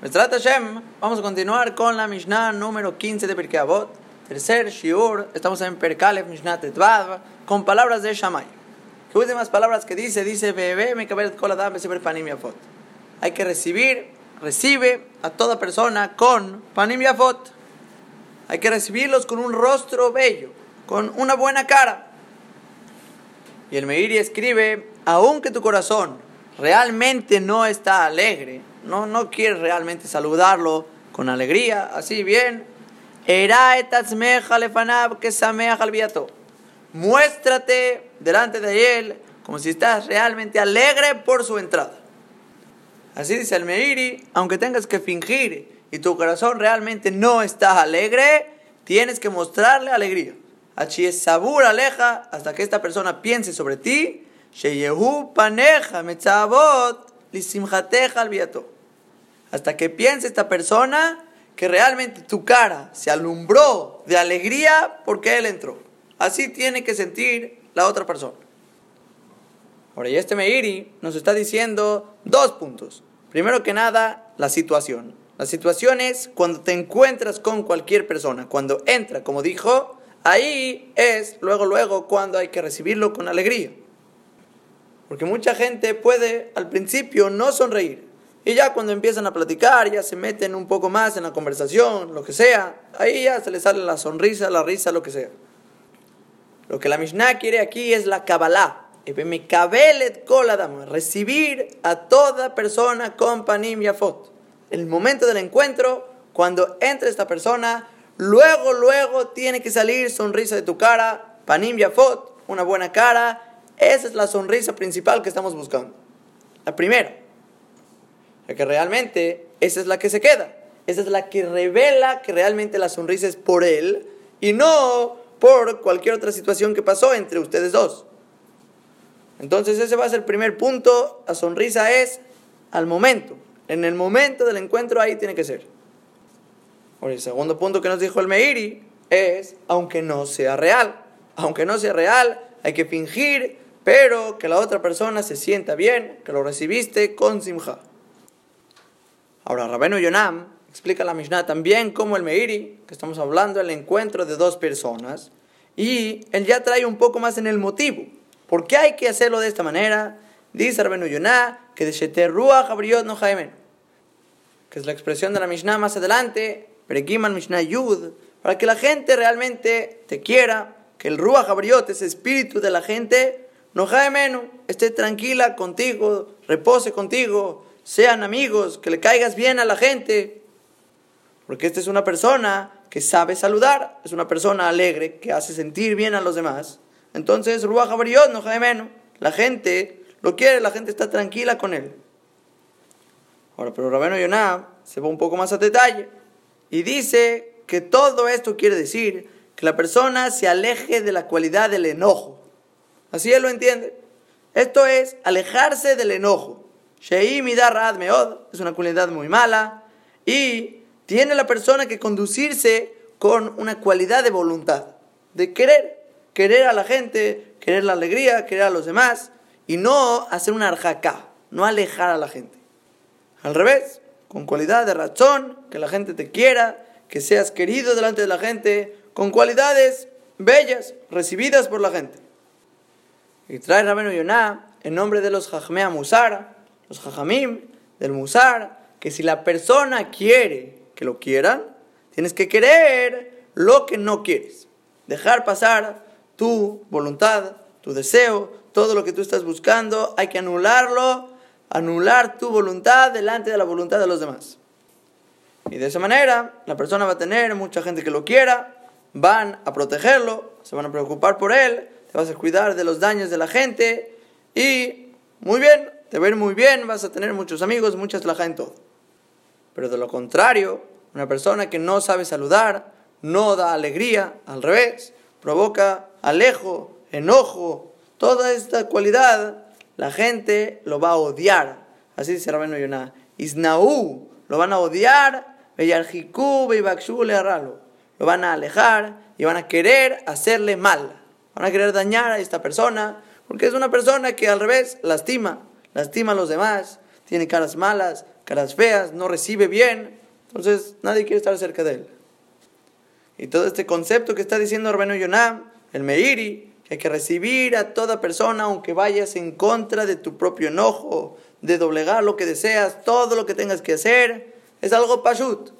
Hashem, vamos a continuar con la Mishnah número 15 de Pirkei Avot, tercer Shiur, estamos en Perkalev Mishnah Tetvav, con palabras de Shammai. ¿Qué últimas palabras que dice? Dice, Bebe, me panim yafot. Hay que recibir, recibe a toda persona con panim yafot. Hay que recibirlos con un rostro bello, con una buena cara. Y el Meiri escribe, aunque tu corazón realmente no está alegre, no, no quieres realmente saludarlo con alegría, así bien, muéstrate delante de él como si estás realmente alegre por su entrada. Así dice el Meiri, aunque tengas que fingir y tu corazón realmente no está alegre, tienes que mostrarle alegría. es sabur aleja hasta que esta persona piense sobre ti. paneja Hasta que piense esta persona que realmente tu cara se alumbró de alegría porque él entró. Así tiene que sentir la otra persona. Ahora, y este Meiri nos está diciendo dos puntos. Primero que nada, la situación. La situación es cuando te encuentras con cualquier persona, cuando entra, como dijo, ahí es luego, luego, cuando hay que recibirlo con alegría. Porque mucha gente puede al principio no sonreír. Y ya cuando empiezan a platicar, ya se meten un poco más en la conversación, lo que sea, ahí ya se les sale la sonrisa, la risa, lo que sea. Lo que la Mishnah quiere aquí es la Kabbalah. Recibir a toda persona con panim yafot el momento del encuentro, cuando entra esta persona, luego, luego tiene que salir sonrisa de tu cara, panim yafot, una buena cara. Esa es la sonrisa principal que estamos buscando. La primera. Que realmente, esa es la que se queda. Esa es la que revela que realmente la sonrisa es por él y no por cualquier otra situación que pasó entre ustedes dos. Entonces ese va a ser el primer punto. La sonrisa es al momento. En el momento del encuentro ahí tiene que ser. el segundo punto que nos dijo el Meiri es, aunque no sea real, aunque no sea real, hay que fingir, pero que la otra persona se sienta bien, que lo recibiste con simja. Ahora, Rabeno Yonam explica la Mishnah también como el Meiri, que estamos hablando del encuentro de dos personas, y él ya trae un poco más en el motivo. ¿Por qué hay que hacerlo de esta manera? Dice Rabenu Yonah que de Sheter Ruach no Jaimen que es la expresión de la Mishnah más adelante, Perekiman Mishnah Yud, para que la gente realmente te quiera, que el Ruach Abriot, ese espíritu de la gente, no menos, esté tranquila contigo, repose contigo, sean amigos, que le caigas bien a la gente. Porque esta es una persona que sabe saludar, es una persona alegre, que hace sentir bien a los demás. Entonces, Ruach Abriot, no menos, la gente lo quiere, la gente está tranquila con él. Ahora, pero Rabeno Yonah se va un poco más a detalle y dice que todo esto quiere decir que la persona se aleje de la cualidad del enojo. Así él lo entiende. Esto es alejarse del enojo. Meod es una cualidad muy mala y tiene la persona que conducirse con una cualidad de voluntad, de querer, querer a la gente, querer la alegría, querer a los demás y no hacer una arjacá, no alejar a la gente. Al revés, con cualidad de razón, que la gente te quiera, que seas querido delante de la gente, con cualidades bellas recibidas por la gente. Y trae Rabenu Yonah en nombre de los Jajmea Musara, los Jajamim del Musar, que si la persona quiere que lo quieran, tienes que querer lo que no quieres. Dejar pasar tu voluntad, tu deseo, todo lo que tú estás buscando, hay que anularlo anular tu voluntad delante de la voluntad de los demás. Y de esa manera, la persona va a tener mucha gente que lo quiera, van a protegerlo, se van a preocupar por él, te vas a cuidar de los daños de la gente y muy bien, te va muy bien, vas a tener muchos amigos, muchas la en todo. Pero de lo contrario, una persona que no sabe saludar, no da alegría, al revés, provoca alejo, enojo, toda esta cualidad la gente lo va a odiar. Así dice Rabeno Yonah. Isnaú, lo van a odiar. Lo van a alejar y van a querer hacerle mal. Van a querer dañar a esta persona. Porque es una persona que al revés lastima. Lastima a los demás. Tiene caras malas, caras feas, no recibe bien, entonces nadie quiere estar cerca de él. Y todo este concepto que está diciendo Rabenu Yonam, el Meiri, que hay que recibir a toda persona aunque vayas en contra de tu propio enojo, de doblegar lo que deseas, todo lo que tengas que hacer, es algo pashut,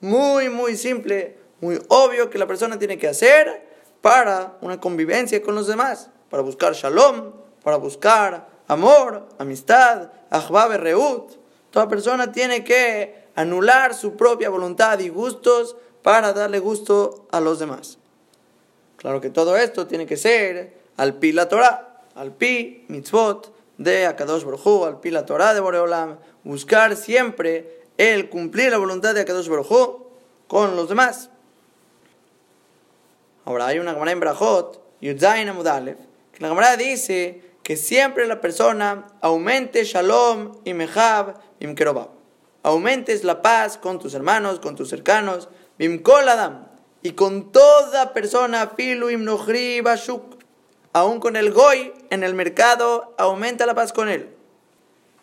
muy, muy simple, muy obvio que la persona tiene que hacer para una convivencia con los demás, para buscar shalom, para buscar amor, amistad, ahbab reut. Toda persona tiene que anular su propia voluntad y gustos para darle gusto a los demás. Claro que todo esto tiene que ser al pi la Torah, al pi mitzvot de Akadosh Baruj al pi la Torah de Boreolam, buscar siempre el cumplir la voluntad de Akadosh Baruj con los demás. Ahora hay una Gemara en Brajot, Yudzain Amudalev, que la Gemara dice que siempre la persona aumente Shalom y Mehab y Aumentes la paz con tus hermanos, con tus cercanos, Bimkol Adam, y con toda persona, Filu Imnohri Bashuk, aún con el Goy en el mercado, aumenta la paz con él.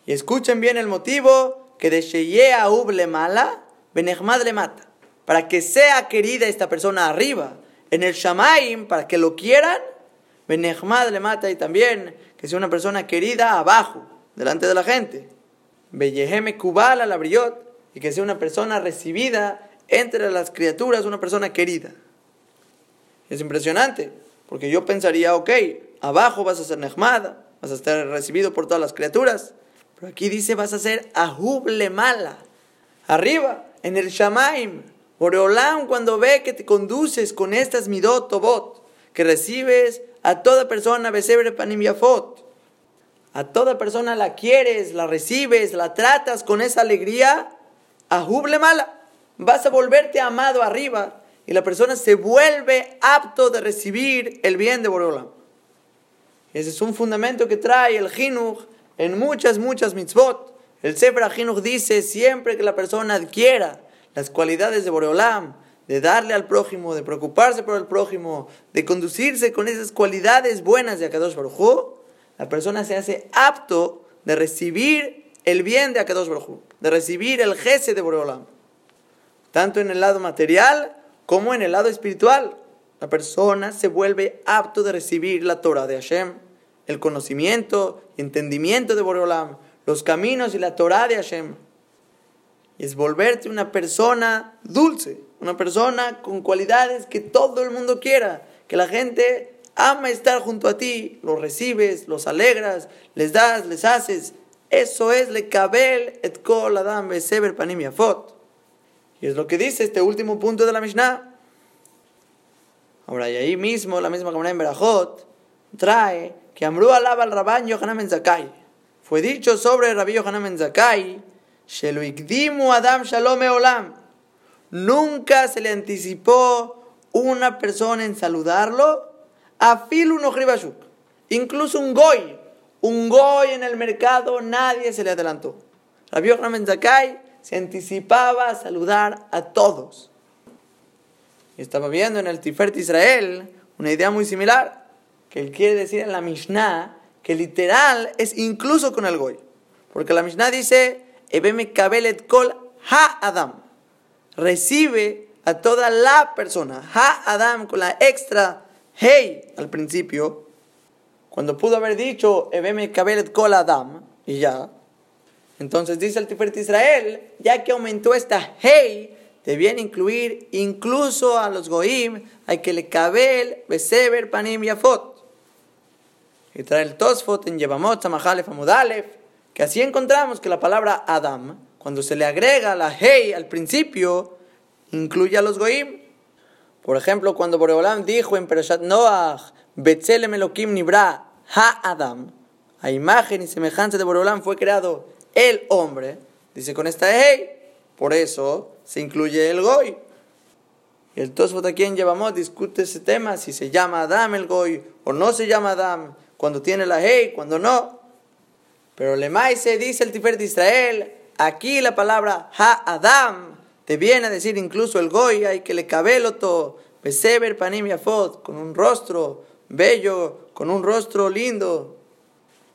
Y escuchen bien el motivo que de Sheye Uble Mala, Benehmad le mata. Para que sea querida esta persona arriba, en el Shamaim, para que lo quieran, Benehmad le mata y también que sea una persona querida abajo, delante de la gente. Belleheme Kubala la y que sea una persona recibida entre las criaturas una persona querida. Es impresionante, porque yo pensaría, ok, abajo vas a ser Nehmada, vas a estar recibido por todas las criaturas, pero aquí dice vas a ser Ahuble Mala, arriba, en el Shamaim. Boreolam cuando ve que te conduces con estas midot tobot, que recibes a toda persona besebre panim yafot, a toda persona la quieres, la recibes, la tratas con esa alegría, Ahuble Mala vas a volverte amado arriba y la persona se vuelve apto de recibir el bien de Boreolam. Ese es un fundamento que trae el Jinuj en muchas, muchas mitzvot. El Sefer Jinuj dice siempre que la persona adquiera las cualidades de Boreolam, de darle al prójimo, de preocuparse por el prójimo, de conducirse con esas cualidades buenas de Akadosh Baruj la persona se hace apto de recibir el bien de Akadosh Baruj de recibir el jese de Boreolam tanto en el lado material como en el lado espiritual. La persona se vuelve apto de recibir la Torah de Hashem, el conocimiento y entendimiento de Boreolam, los caminos y la Torah de Hashem. Es volverte una persona dulce, una persona con cualidades que todo el mundo quiera, que la gente ama estar junto a ti, los recibes, los alegras, les das, les haces. Eso es le kabel et kol adam beseber panim yafot. Y es lo que dice este último punto de la Mishnah. Ahora, y ahí mismo, la misma comunidad en Berajot, trae que Amru alaba al Rabban Yohanan Ben Zakai. Fue dicho sobre Rabbi Yohanan Ben Zakai, Adam Shalom Olam. Nunca se le anticipó una persona en saludarlo, a Filu no Incluso un goy, un goy en el mercado, nadie se le adelantó. Rabbi Zakai se anticipaba a saludar a todos. Estaba viendo en el Tiferet Israel una idea muy similar, que él quiere decir en la Mishnah que literal es incluso con el Goy. Porque la Mishnah dice, Ebeme kol ha Adam. Recibe a toda la persona. Ha Adam con la extra hey al principio. Cuando pudo haber dicho Ebeme kabelet kol Adam. Y ya. Entonces dice el Tiferet Israel, ya que aumentó esta hey, debían incluir incluso a los goim, hay que le cabel, beseber, panim y afot. Y trae el tosfot en Yevamot, Samahalef, Amudalef, que así encontramos que la palabra Adam, cuando se le agrega la hey al principio, incluye a los goim. Por ejemplo, cuando Boreolam dijo en Perashat Noach, Betzelem Elohim Nibra Ha Adam, a imagen y semejanza de Boreolam fue creado el hombre, dice con esta hey, por eso se incluye el goy. Y el Tosfot aquí en Yevamot discute ese tema, si se llama Adam el goy o no se llama Adam, cuando tiene la hey, cuando no. Pero se dice el Tiferet de Israel, aquí la palabra ha-adam te viene a decir incluso el goy, hay que le cabeloto, beseber panim yafot, con un rostro bello, con un rostro lindo.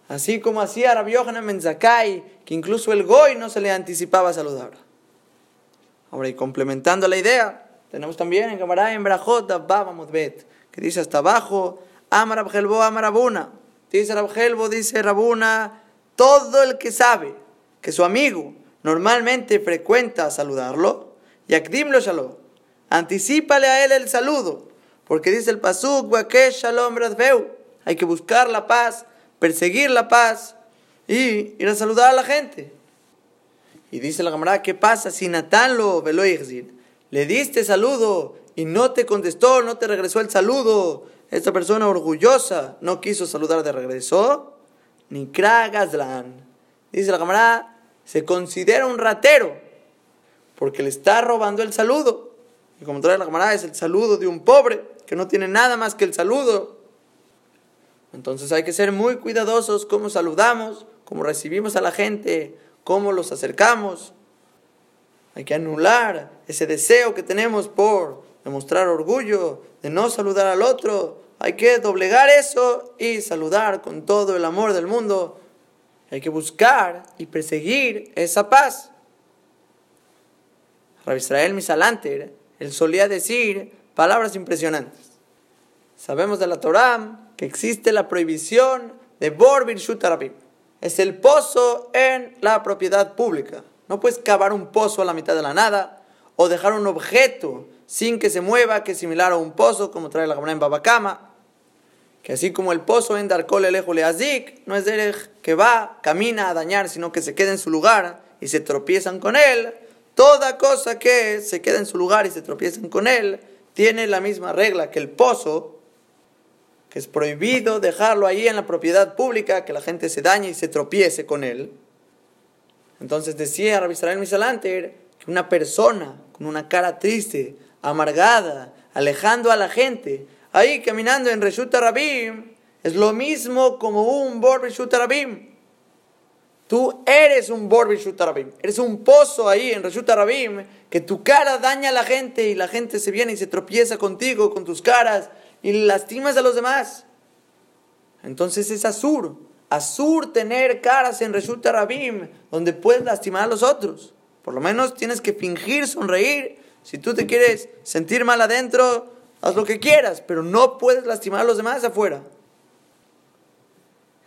Así como hacía Rabbi Yohanan Menzakai, que incluso el Goy no se le anticipaba saludar. Ahora, y complementando la idea, tenemos también en Gemara en Brajot, Bet, que dice hasta abajo, Amar Abgelbo, Amar Dice Rabgelbo, dice Rabuna, todo el que sabe que su amigo normalmente frecuenta saludarlo, Yakdim shalom, anticípale a él el saludo, porque dice el Pasuk, Shalom hay que buscar la paz, perseguir la paz y ir a saludar a la gente. Y dice la camarada, ¿qué pasa si Natán lo veló Le diste saludo y no te contestó, no te regresó el saludo. Esta persona orgullosa no quiso saludar de regreso. Ni Kragaslan. Dice la camarada, se considera un ratero porque le está robando el saludo. Y como trae la camarada, es el saludo de un pobre que no tiene nada más que el saludo. Entonces hay que ser muy cuidadosos cómo saludamos, cómo recibimos a la gente, cómo los acercamos. Hay que anular ese deseo que tenemos por demostrar orgullo, de no saludar al otro. Hay que doblegar eso y saludar con todo el amor del mundo. Hay que buscar y perseguir esa paz. Rabbi Israel Misalanter, él solía decir palabras impresionantes. Sabemos de la Torah que existe la prohibición de Bor Birshut Es el pozo en la propiedad pública. No puedes cavar un pozo a la mitad de la nada o dejar un objeto sin que se mueva, que es similar a un pozo, como trae la Gemara en Babacama. Que así como el pozo en Darkol Elejo Leazik, no es de que va, camina a dañar, sino que se queda en su lugar y se tropiezan con él. Toda cosa que se queda en su lugar y se tropiezan con él tiene la misma regla que el pozo que es prohibido dejarlo ahí en la propiedad pública, que la gente se dañe y se tropiece con él. Entonces decía Rabbi Israel Misalanter que una persona con una cara triste, amargada, alejando a la gente, ahí caminando en Reshut Rabim, es lo mismo como un Bor Reshut Rabim. Tú eres un Bor Reshut eres un pozo ahí en Reshut Rabim, que tu cara daña a la gente y la gente se viene y se tropieza contigo, con tus caras, y lastimas a los demás. Entonces es Azur. Azur tener caras en Resulta Rabim, donde puedes lastimar a los otros. Por lo menos tienes que fingir sonreír. Si tú te quieres sentir mal adentro, haz lo que quieras, pero no puedes lastimar a los demás afuera.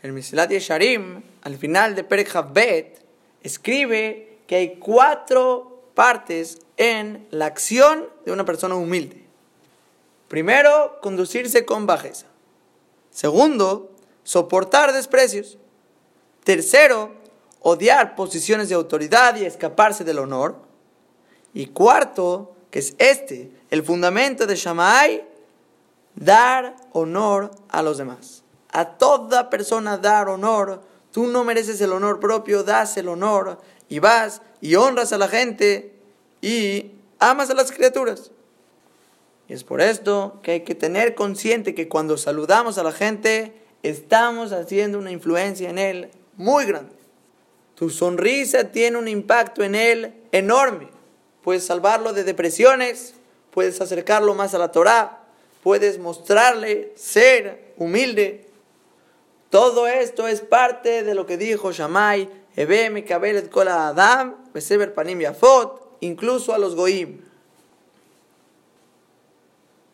El Misilat Yesharim, al final de Perek Bet, escribe que hay cuatro partes en la acción de una persona humilde. Primero, conducirse con bajeza. Segundo, soportar desprecios. Tercero, odiar posiciones de autoridad y escaparse del honor. Y cuarto, que es este, el fundamento de Shammai, dar honor a los demás. A toda persona dar honor. Tú no mereces el honor propio, das el honor y vas y honras a la gente y amas a las criaturas. Y es por esto que hay que tener consciente que cuando saludamos a la gente, estamos haciendo una influencia en él muy grande. Tu sonrisa tiene un impacto en él enorme. Puedes salvarlo de depresiones, puedes acercarlo más a la Torah, puedes mostrarle ser humilde. Todo esto es parte de lo que dijo Shammai, Ebe, Kabelet, Kola Adam, Beseber Panim Yafot, incluso a los Goim.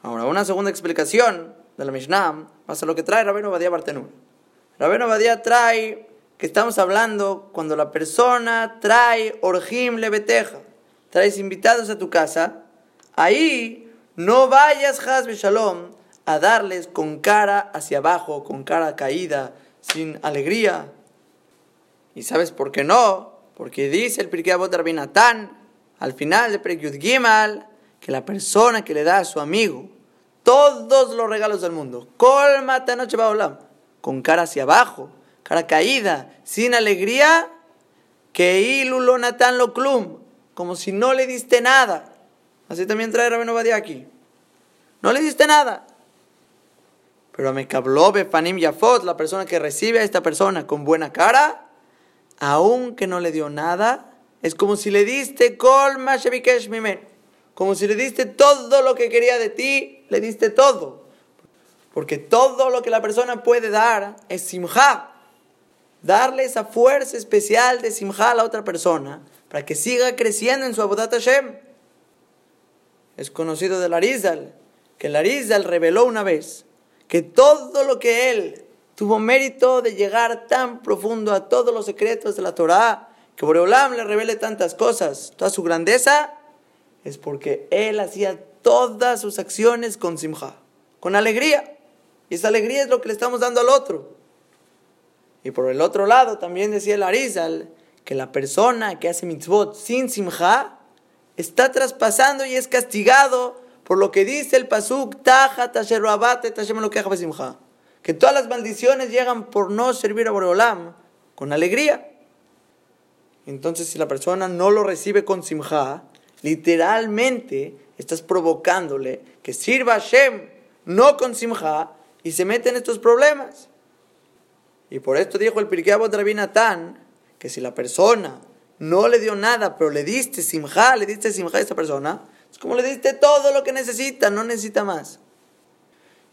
Ahora, una segunda explicación de la Mishnah pasa lo que trae Rabeno Badía Bartenur. Rabeno Badía trae que estamos hablando cuando la persona trae orjim lebeteja, traes invitados a tu casa, ahí no vayas, Hasbe Shalom, a darles con cara hacia abajo, con cara caída, sin alegría. ¿Y sabes por qué no? Porque dice el Pirkei Avot Rabinatán, al final de Prekyud Gimal, que la persona que le da a su amigo todos los regalos del mundo. Colmata noche olam. Con cara hacia abajo, cara caída, sin alegría. Que ilulo natan lo clum. Como si no le diste nada. Así también trae Rabino Badia aquí. No le diste nada. Pero me cablobe Fanim Yafot, la persona que recibe a esta persona con buena cara, aunque no le dio nada, es como si le diste shevikesh mimen como si le diste todo lo que quería de ti, le diste todo. Porque todo lo que la persona puede dar es simja. darle esa fuerza especial de simja a la otra persona para que siga creciendo en su Abodat Hashem. Es conocido del Arizal, que el Arizal reveló una vez que todo lo que él tuvo mérito de llegar tan profundo a todos los secretos de la Torah, que Boreolam le revele tantas cosas, toda su grandeza, es porque él hacía todas sus acciones con simja, con alegría. Y esa alegría es lo que le estamos dando al otro. Y por el otro lado también decía el Arizal que la persona que hace mitzvot sin simja está traspasando y es castigado por lo que dice el pasuk taja lo simja que todas las maldiciones llegan por no servir a Boreolam con alegría. Entonces si la persona no lo recibe con simja, literalmente estás provocándole que sirva a Hashem no con simja y se mete en estos problemas. Y por esto dijo el Pirkei Avot Rabinatán que si la persona no le dio nada, pero le diste simja, le diste simja a esta persona, es como le diste todo lo que necesita, no necesita más.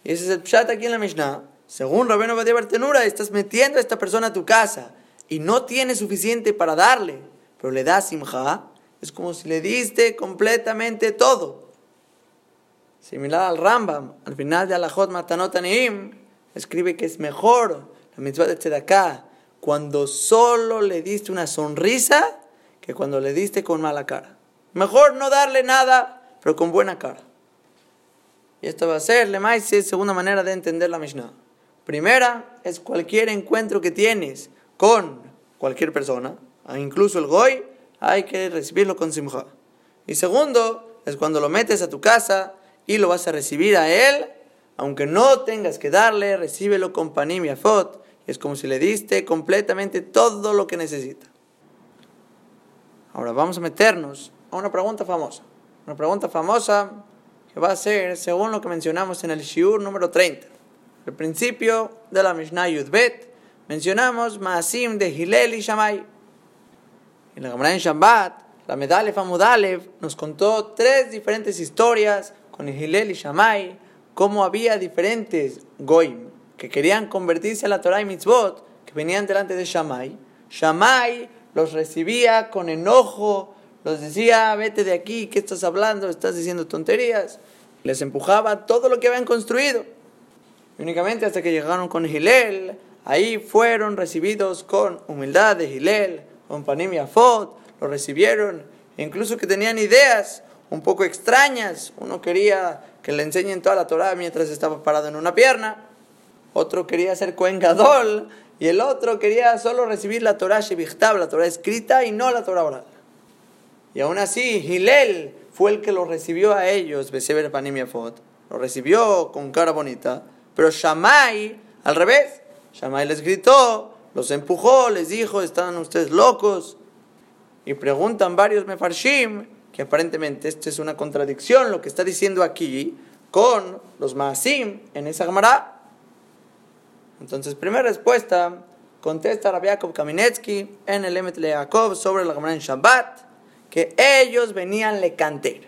Y ese es aquí en la Mishnah. Según Rabino Badia Bartenura, estás metiendo a esta persona a tu casa y no tiene suficiente para darle, pero le das simja, es como si le diste completamente todo. Similar al Rambam, al final de Alajot Matanot escribe que es mejor la mitzvah de Tzedakah cuando solo le diste una sonrisa que cuando le diste con mala cara. Mejor no darle nada, pero con buena cara. Y esto va a ser, la segunda manera de entender la Mishnah. Primera es cualquier encuentro que tienes con cualquier persona, ah, incluso el goy, hay que recibirlo con simja. Y segundo es cuando lo metes a tu casa y lo vas a recibir a él, aunque no tengas que darle, recíbelo con panim y afot, es como si le diste completamente todo lo que necesita. Ahora vamos a meternos a una pregunta famosa. Una pregunta famosa que va a ser según lo que mencionamos en el Shiur número 30. El principio de la Mishnah Yudbet mencionamos Maasim de Hilel y Shammai. En la Gemara en Shabbat, la Medalef Amudalev nos contó tres diferentes historias con Hilel y Shammai, cómo había diferentes goim que querían convertirse a la Torah y mitzvot, que venían delante de Shammai, Shammai los recibía con enojo, los decía, vete de aquí, ¿qué estás hablando? Estás diciendo tonterías. Les empujaba todo lo que habían construido. únicamente hasta que llegaron con Gilel, ahí fueron recibidos con humildad de Gilel, con Panim y Afot, lo recibieron, incluso que tenían ideas un poco extrañas. Uno quería que le enseñen toda la Torah mientras estaba parado en una pierna otro quería ser Cohen Gadol, y el otro quería solo recibir la Torah Shevichtab, la Torah escrita y no la Torah oral. Y aún así, Hillel fue el que lo recibió a ellos, Beseber Panim Yafot, lo recibió con cara bonita, pero Shammai, al revés, Shammai les gritó, los empujó, les dijo, están ustedes locos. Y preguntan varios Mefarshim, que aparentemente esto es una contradicción, lo que está diciendo aquí, con los Maasim en esa Gemara. Entonces, primera respuesta, contesta Rabbi Yaakov Kaminetsky en el Emet Yaakov sobre la Gemara en Shabbat, que ellos venían le canter,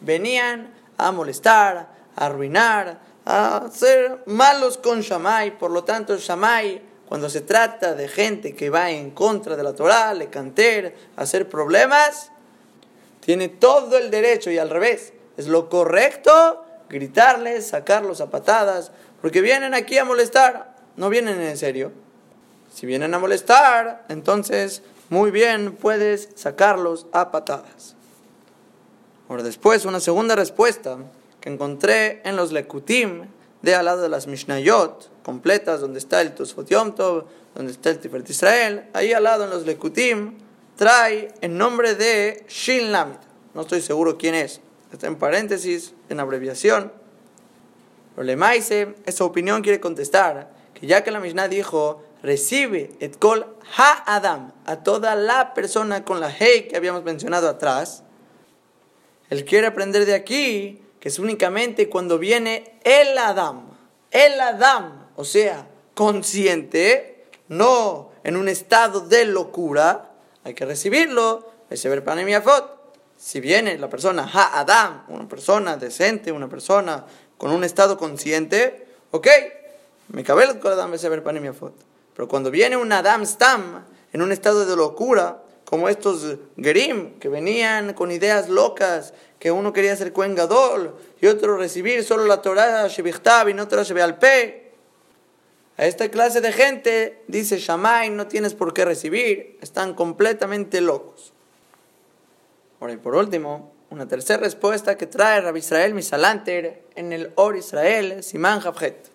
venían a molestar, a arruinar, a ser malos con Shammai, por lo tanto Shammai, cuando se trata de gente que va en contra de la Torah, le canter, hacer problemas, tiene todo el derecho y al revés, es lo correcto gritarles, sacarlos a patadas, porque vienen aquí a molestar no vienen en serio. Si vienen a molestar, entonces muy bien puedes sacarlos a patadas. Ahora después, una segunda respuesta que encontré en los Lekutim, de al lado de las Mishnayot completas, donde está el Tosfot Yom Tov, donde está el Tiferet Israel, ahí al lado en los Lekutim, trae el nombre de Shin Lamid. No estoy seguro quién es. Está en paréntesis, en abreviación. Pero Lemaise, esa opinión quiere contestar ya que la Mishnah dijo, recibe et kol ha-adam, a toda la persona con la hey que habíamos mencionado atrás, él quiere aprender de aquí que es únicamente cuando viene el Adam, el Adam, o sea, consciente, no en un estado de locura, hay que recibirlo, ver Si viene la persona ha-adam, una persona decente, una persona con un estado consciente, ok, me cabe el corazón ver panim Pero cuando viene un Adam Stam en un estado de locura, como estos Gerim, que venían con ideas locas, que uno quería ser Kohen Gadol y otro recibir solo la Torah Shevichtab y no Torah Shebealpe. A esta clase de gente dice Shamay, no tienes por qué recibir, están completamente locos. Ahora y por último, una tercera respuesta que trae Rabbi Israel Misalanter en el Or Israel, Siman Javjet.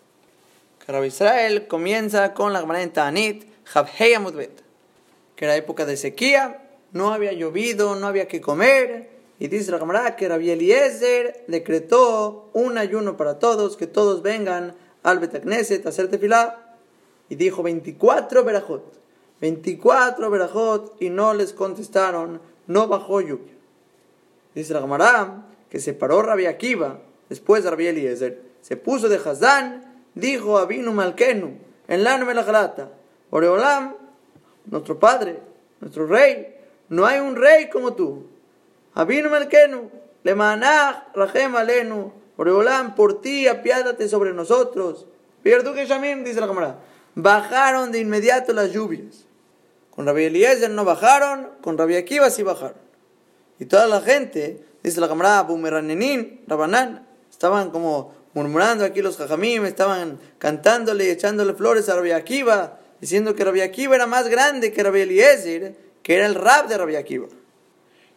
Rabbi Israel comienza con la Gemara en Amudbet que era época de sequía, no había llovido, no había que comer. Y dice la camarada que Rabbi Eliezer decretó un ayuno para todos, que todos vengan al Betacneset a hacer tefilá. Y dijo 24 verajot, 24 verajot, y no les contestaron, no bajó lluvia. Dice la camarada que se paró Rabbi Akiva, después de Rabbi Eliezer, se puso de Hazán, dijo a Vinu Malkenu, en la Melachalata, Oreolam, nuestro Padre, nuestro Rey. No hay un rey como tú. Abinu Malkenu, Lemanach, Rahem Alenu, Oreolam, por ti apiádate sobre nosotros. Pierdu que dice la camarada. Bajaron de inmediato las lluvias. Con Rabbi Eliezer no bajaron, con Rabbi Akiva sí bajaron. Y toda la gente, dice la camarada Bumeranenin, Rabanán, estaban como murmurando aquí los jajamim, estaban cantándole y echándole flores a Rabbi Akiva diciendo que Rabbi Akiva era más grande que Rabbi Eliezer, que era el rab de Rabbi Akiva.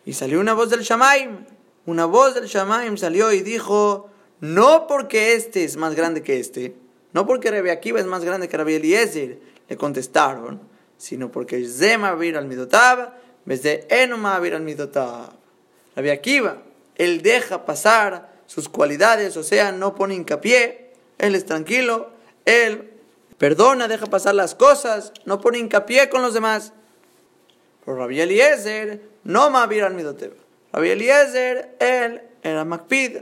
Y salió una voz del Shamaim, una voz del Shamaim salió y dijo, no porque este es más grande que este, no porque Rabbi Akiva es más grande que Rabbi Eliezer, le contestaron, sino porque Zema vir al Midotab, de Enoma vir al Midotab. Rabbi Akiva, él deja pasar sus cualidades, o sea, no pone hincapié, él es tranquilo, él perdona, deja pasar las cosas, no pone hincapié con los demás. Pero Rabbi Eliezer no Mavir al Midoteba. Rabbi Eliezer, él era Macpid,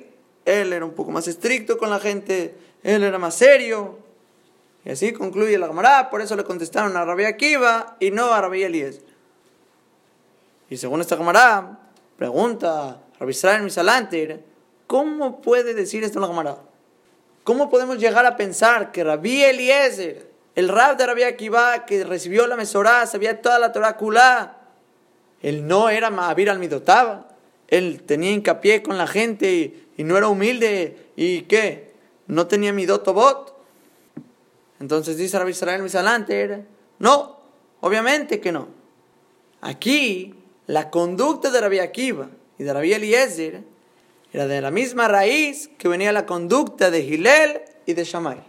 él era un poco más estricto con la gente, él era más serio. Y así concluye la Gemara, por eso le contestaron a Rabbi Akiva y no a Rabbi Eliezer. Y según esta Gemara, pregunta Rabbi Israel Misalantir, ¿cómo puede decir esto la Gemara? ¿Cómo podemos llegar a pensar que Rabbi Eliezer, el rab de Rabbi Akiva, que recibió la Mesorá, sabía toda la Torah él no era Mahavir al Midotaba, él tenía hincapié con la gente y, no era humilde, ¿y qué? ¿No tenía Midotobot? Entonces dice Rabbi Israel Misalanter, no, obviamente que no. Aquí, la conducta de Rabbi Akiva y de Rabbi Eliezer era de la misma raíz que venía la conducta de Gilel y de Shammai.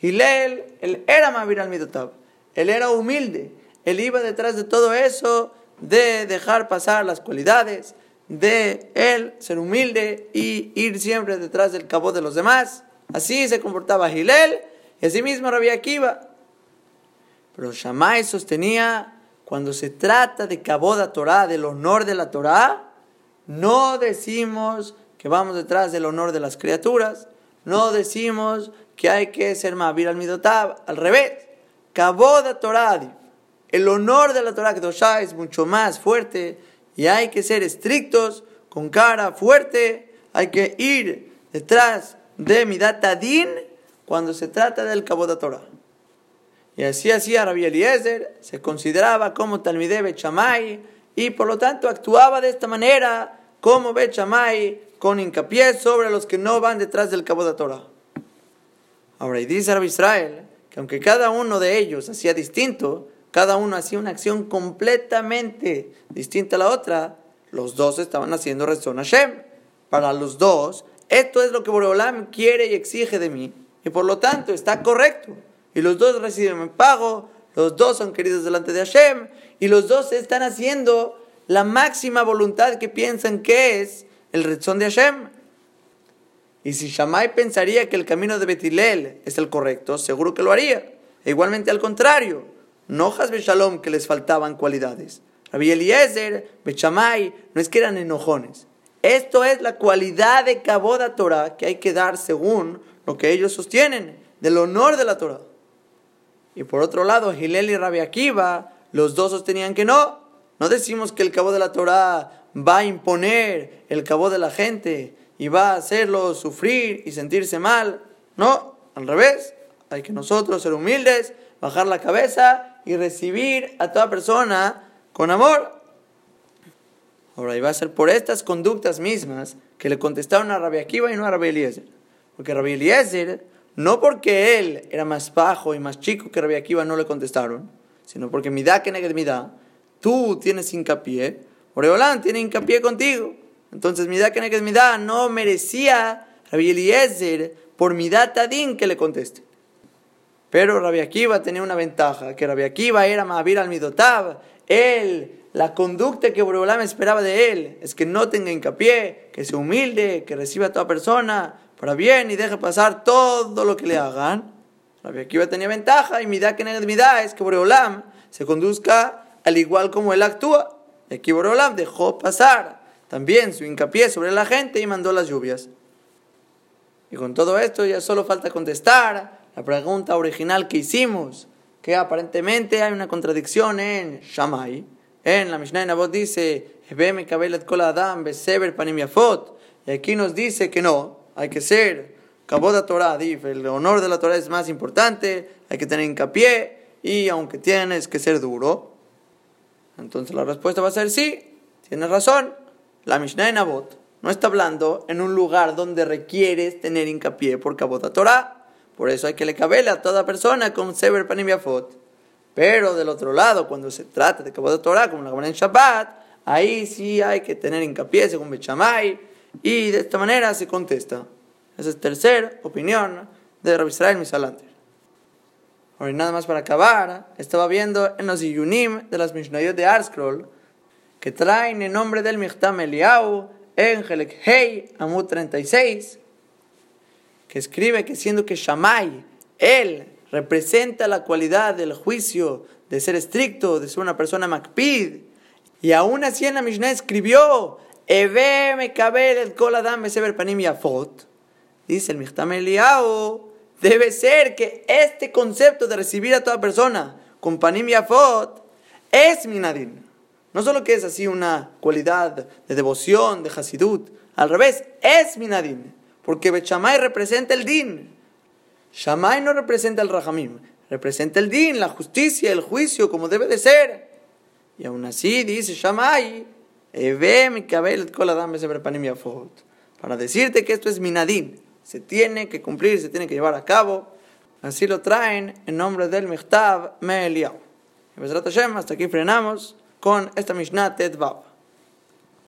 Gilel, él era Mavir al Midotab, él era humilde, él iba detrás de todo eso de dejar pasar las cualidades, de él ser humilde y ir siempre detrás del cabo de los demás. Así se comportaba Gilel y así mismo Rabbi Akiva. Pero Shammai sostenía, cuando se trata de Kaboda Torah, del honor de la Torah, no decimos que vamos detrás del honor de las criaturas. No decimos que hay que ser Mavir al Midotab. Al revés. Kaboda Torah. El honor de la Torah Kedoshá es mucho más fuerte y hay que ser estrictos, con cara fuerte. Hay que ir detrás de Midatadin cuando se trata del Kaboda Torah. Y así hacía Rabbi Eliezer, se consideraba como Talmideh Bechamay y por lo tanto actuaba de esta manera como Bechamay con hincapié sobre los que no van detrás del cabo de Torah. Ahora, y dice Rabbi Israel que aunque cada uno de ellos hacía distinto, cada uno hacía una acción completamente distinta a la otra, los dos estaban haciendo Rezon Hashem. Para los dos, esto es lo que Boreolam quiere y exige de mí, y por lo tanto está correcto. Y los dos reciben pago, los dos son queridos delante de Hashem, y los dos están haciendo la máxima voluntad que piensan que es el rezón de Hashem. Y si Shammai pensaría que el camino de Betilel es el correcto, seguro que lo haría. E igualmente al contrario, no Hasbe Shalom que les faltaban cualidades. Rabbi Eliezer, Bechamay, no es que eran enojones. Esto es la cualidad de Kaboda Torah que hay que dar según lo que ellos sostienen, del honor de la Torah. Y por otro lado, Hillel y Rabbi Akiva, los dos sostenían que no. No decimos que el cabo de la Torah va a imponer el cabo de la gente y va a hacerlo sufrir y sentirse mal. No, al revés. Hay que nosotros ser humildes, bajar la cabeza y recibir a toda persona con amor. Ahora, iba a ser por estas conductas mismas que le contestaron a Rabbi Akiva y no a Rabbi Eliezer. Porque Rabbi Eliezer, no porque él era más bajo y más chico que Rabbi Akiva, no le contestaron, sino porque midá que neged midá, tú tienes hincapié, Oreolán tiene hincapié contigo. Entonces, midá que neged midá no merecía Rabbi Eliezer por midá tadín que le conteste. Pero Rabbi Akiva tenía una ventaja, que Rabbi Akiva era Mahavir al Midotav, él la conducta que Boreolam esperaba de él es que no tenga hincapié, que sea humilde, que reciba a toda persona para bien y deje pasar todo lo que le hagan. Rabbi Akiva tenía ventaja y midá que midá es que Boreolam se conduzca al igual como él actúa. Boreolam dejó pasar también su hincapié sobre la gente y mandó las lluvias. Y con todo esto ya solo falta contestar la pregunta original que hicimos, que aparentemente hay una contradicción en Shammai en la Mishnah Nabot dice, Adam, Panim Y aquí nos dice que no, hay que ser Kaboda Torah, el honor de la Torah es más importante, hay que tener hincapié y aunque tienes que ser duro. Entonces la respuesta va a ser sí, tienes razón. La Mishnah Nabot no está hablando en un lugar donde requieres tener hincapié por Kaboda Torah. Por eso hay que le cabele a toda persona con Sever Panim pero del otro lado, cuando se trata de Kabbalah Torah, como la Gemara en Shabbat, ahí sí hay que tener hincapié según Bechamay, y de esta manera se contesta. Esa es tercera opinión de Rabbi Israel Misalanter. Ahora, nada más para acabar, estaba viendo en los Iyunim de las Mishnayot de Arscroll que traen el nombre del Michtam Eliau en Helek Hei, Amud 36, que escribe que siendo que Shammai, él representa la cualidad del juicio, de ser estricto, de ser una persona makpid. Y aún así en la Mishnah escribió, Eve el koladam sever panim yafot. Dice el Michtam Eliao, debe ser que este concepto de recibir a toda persona con panim yafot es minadin. No solo que es así una cualidad de devoción, de hasidut, al revés, es minadin. Porque Bechamay representa el din. Shammai no representa el Rahamim, representa el Din, la justicia, el juicio, como debe de ser. Y aún así dice Shammai, para decirte que esto es minadín, se tiene que cumplir, se tiene que llevar a cabo. Así lo traen en nombre del Michtav Me'eliyahu. Y hasta aquí frenamos con esta Mishnah Tet